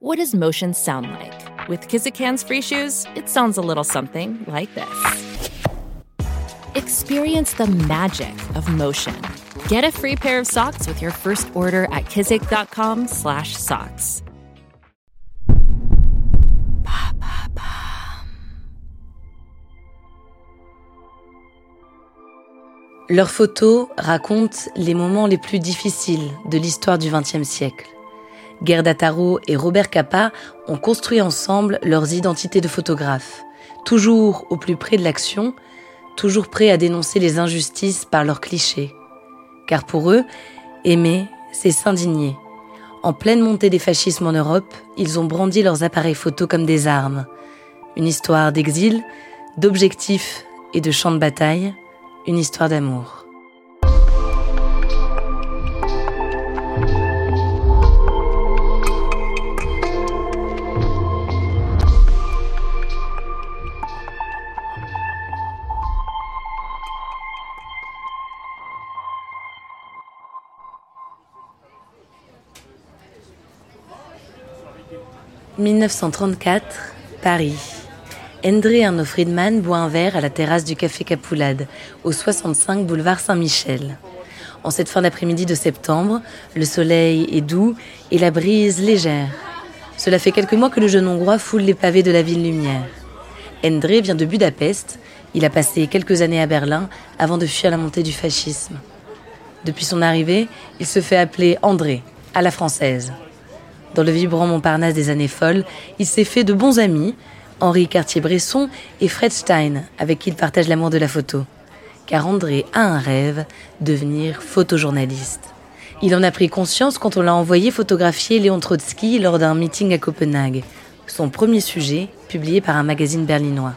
What does motion sound like? With Kizikans free shoes, it sounds a little something like this. Experience the magic of motion. Get a free pair of socks with your first order at kizik.com slash socks. Leurs photos racontent les moments les plus difficiles de l'histoire du XXe siècle. Gerda Taro et Robert Capa ont construit ensemble leurs identités de photographes, toujours au plus près de l'action, toujours prêts à dénoncer les injustices par leurs clichés. Car pour eux, aimer, c'est s'indigner. En pleine montée des fascismes en Europe, ils ont brandi leurs appareils photos comme des armes. Une histoire d'exil, d'objectifs et de champs de bataille, une histoire d'amour. « 1934, Paris. André Arnaud Friedman boit un verre à la terrasse du Café Capoulade, au 65 boulevard Saint-Michel. En cette fin d'après-midi de septembre, le soleil est doux et la brise légère. Cela fait quelques mois que le jeune Hongrois foule les pavés de la ville lumière. André vient de Budapest. Il a passé quelques années à Berlin avant de fuir la montée du fascisme. Depuis son arrivée, il se fait appeler André, à la française. Dans le vibrant Montparnasse des années folles, il s'est fait de bons amis, Henri Cartier-Bresson et Fred Stein, avec qui il partage l'amour de la photo. Car André a un rêve, devenir photojournaliste. Il en a pris conscience quand on l'a envoyé photographier Léon Trotsky lors d'un meeting à Copenhague, son premier sujet, publié par un magazine berlinois.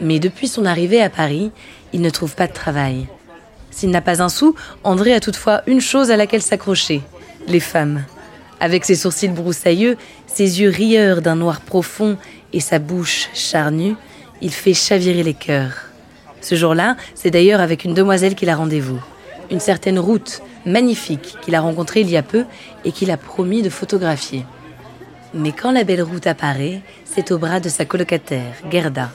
Mais depuis son arrivée à Paris, il ne trouve pas de travail. S'il n'a pas un sou, André a toutefois une chose à laquelle s'accrocher, les femmes. Avec ses sourcils broussailleux, ses yeux rieurs d'un noir profond et sa bouche charnue, il fait chavirer les cœurs. Ce jour-là, c'est d'ailleurs avec une demoiselle qu'il a rendez-vous. Une certaine route, magnifique, qu'il a rencontrée il y a peu et qu'il a promis de photographier. Mais quand la belle route apparaît, c'est au bras de sa colocataire, Gerda.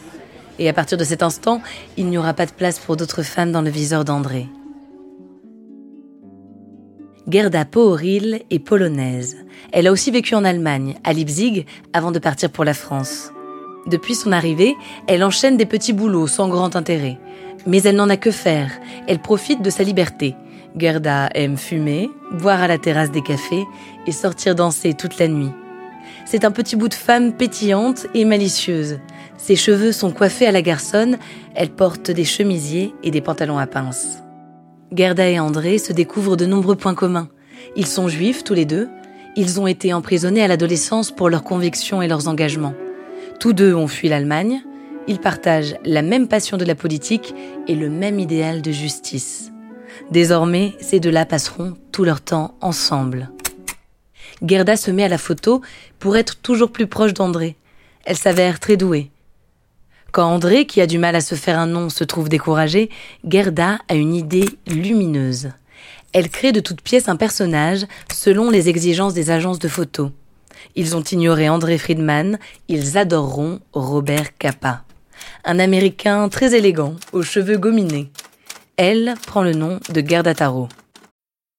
Et à partir de cet instant, il n'y aura pas de place pour d'autres femmes dans le viseur d'André. Gerda Pohoril est polonaise. Elle a aussi vécu en Allemagne, à Leipzig, avant de partir pour la France. Depuis son arrivée, elle enchaîne des petits boulots sans grand intérêt. Mais elle n'en a que faire. Elle profite de sa liberté. Gerda aime fumer, boire à la terrasse des cafés et sortir danser toute la nuit. C'est un petit bout de femme pétillante et malicieuse. Ses cheveux sont coiffés à la garçonne, elle porte des chemisiers et des pantalons à pinces. Gerda et André se découvrent de nombreux points communs. Ils sont juifs tous les deux. Ils ont été emprisonnés à l'adolescence pour leurs convictions et leurs engagements. Tous deux ont fui l'Allemagne. Ils partagent la même passion de la politique et le même idéal de justice. Désormais, ces deux-là passeront tout leur temps ensemble. Gerda se met à la photo pour être toujours plus proche d'André. Elle s'avère très douée. Quand André, qui a du mal à se faire un nom, se trouve découragé, Gerda a une idée lumineuse. Elle crée de toutes pièces un personnage selon les exigences des agences de photos. Ils ont ignoré André Friedman, ils adoreront Robert Capa. Un Américain très élégant, aux cheveux gominés. Elle prend le nom de Gerda Taro.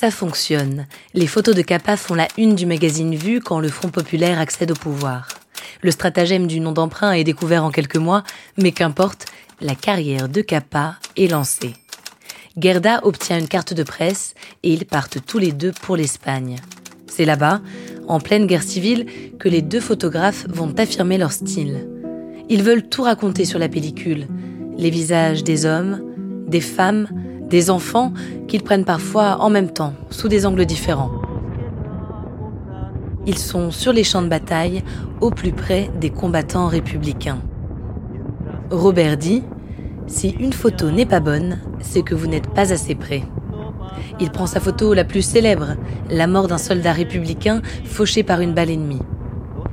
Ça fonctionne. Les photos de Kappa font la une du magazine Vue quand le Front populaire accède au pouvoir. Le stratagème du nom d'emprunt est découvert en quelques mois, mais qu'importe, la carrière de Kappa est lancée. Gerda obtient une carte de presse et ils partent tous les deux pour l'Espagne. C'est là-bas, en pleine guerre civile, que les deux photographes vont affirmer leur style. Ils veulent tout raconter sur la pellicule, les visages des hommes, des femmes, des enfants qu'ils prennent parfois en même temps, sous des angles différents. Ils sont sur les champs de bataille, au plus près des combattants républicains. Robert dit Si une photo n'est pas bonne, c'est que vous n'êtes pas assez près. Il prend sa photo la plus célèbre, la mort d'un soldat républicain fauché par une balle ennemie.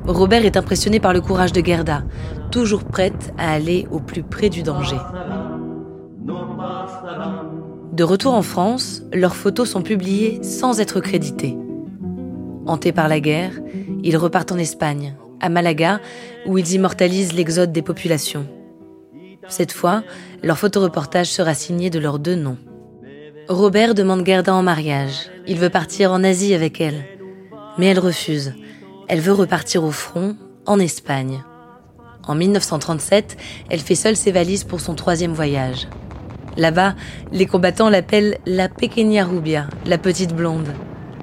Robert est impressionné par le courage de Gerda, toujours prête à aller au plus près du danger. De retour en France, leurs photos sont publiées sans être créditées. Hantés par la guerre, ils repartent en Espagne, à Malaga, où ils immortalisent l'exode des populations. Cette fois, leur photoreportage sera signé de leurs deux noms. Robert demande Gerda en mariage. Il veut partir en Asie avec elle. Mais elle refuse. Elle veut repartir au front, en Espagne. En 1937, elle fait seule ses valises pour son troisième voyage. Là-bas, les combattants l'appellent la Pequeña Rubia, la petite blonde.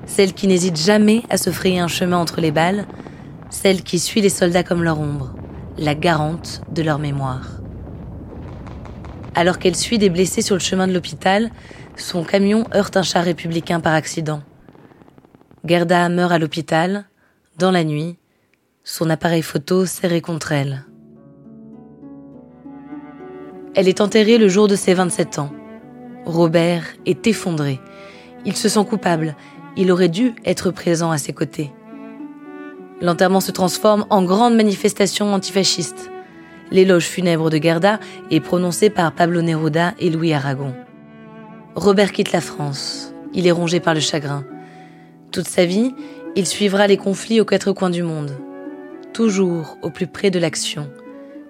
Celle qui n'hésite jamais à se frayer un chemin entre les balles, celle qui suit les soldats comme leur ombre, la garante de leur mémoire. Alors qu'elle suit des blessés sur le chemin de l'hôpital, son camion heurte un char républicain par accident. Gerda meurt à l'hôpital, dans la nuit, son appareil photo serré contre elle. Elle est enterrée le jour de ses 27 ans. Robert est effondré. Il se sent coupable. Il aurait dû être présent à ses côtés. L'enterrement se transforme en grande manifestation antifasciste. L'éloge funèbre de Gerda est prononcé par Pablo Neruda et Louis Aragon. Robert quitte la France. Il est rongé par le chagrin. Toute sa vie, il suivra les conflits aux quatre coins du monde. Toujours au plus près de l'action.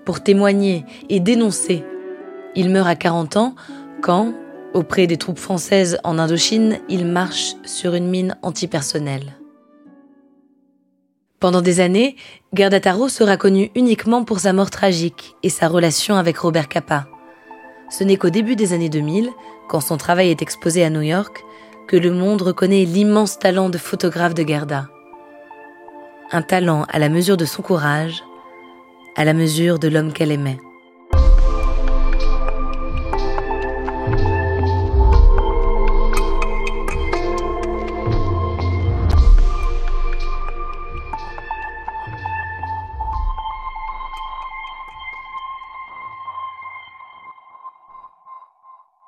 Pour témoigner et dénoncer. Il meurt à 40 ans quand, auprès des troupes françaises en Indochine, il marche sur une mine antipersonnelle. Pendant des années, Gardataro sera connu uniquement pour sa mort tragique et sa relation avec Robert Capa. Ce n'est qu'au début des années 2000, quand son travail est exposé à New York, que le monde reconnaît l'immense talent de photographe de Gerda. Un talent à la mesure de son courage, à la mesure de l'homme qu'elle aimait.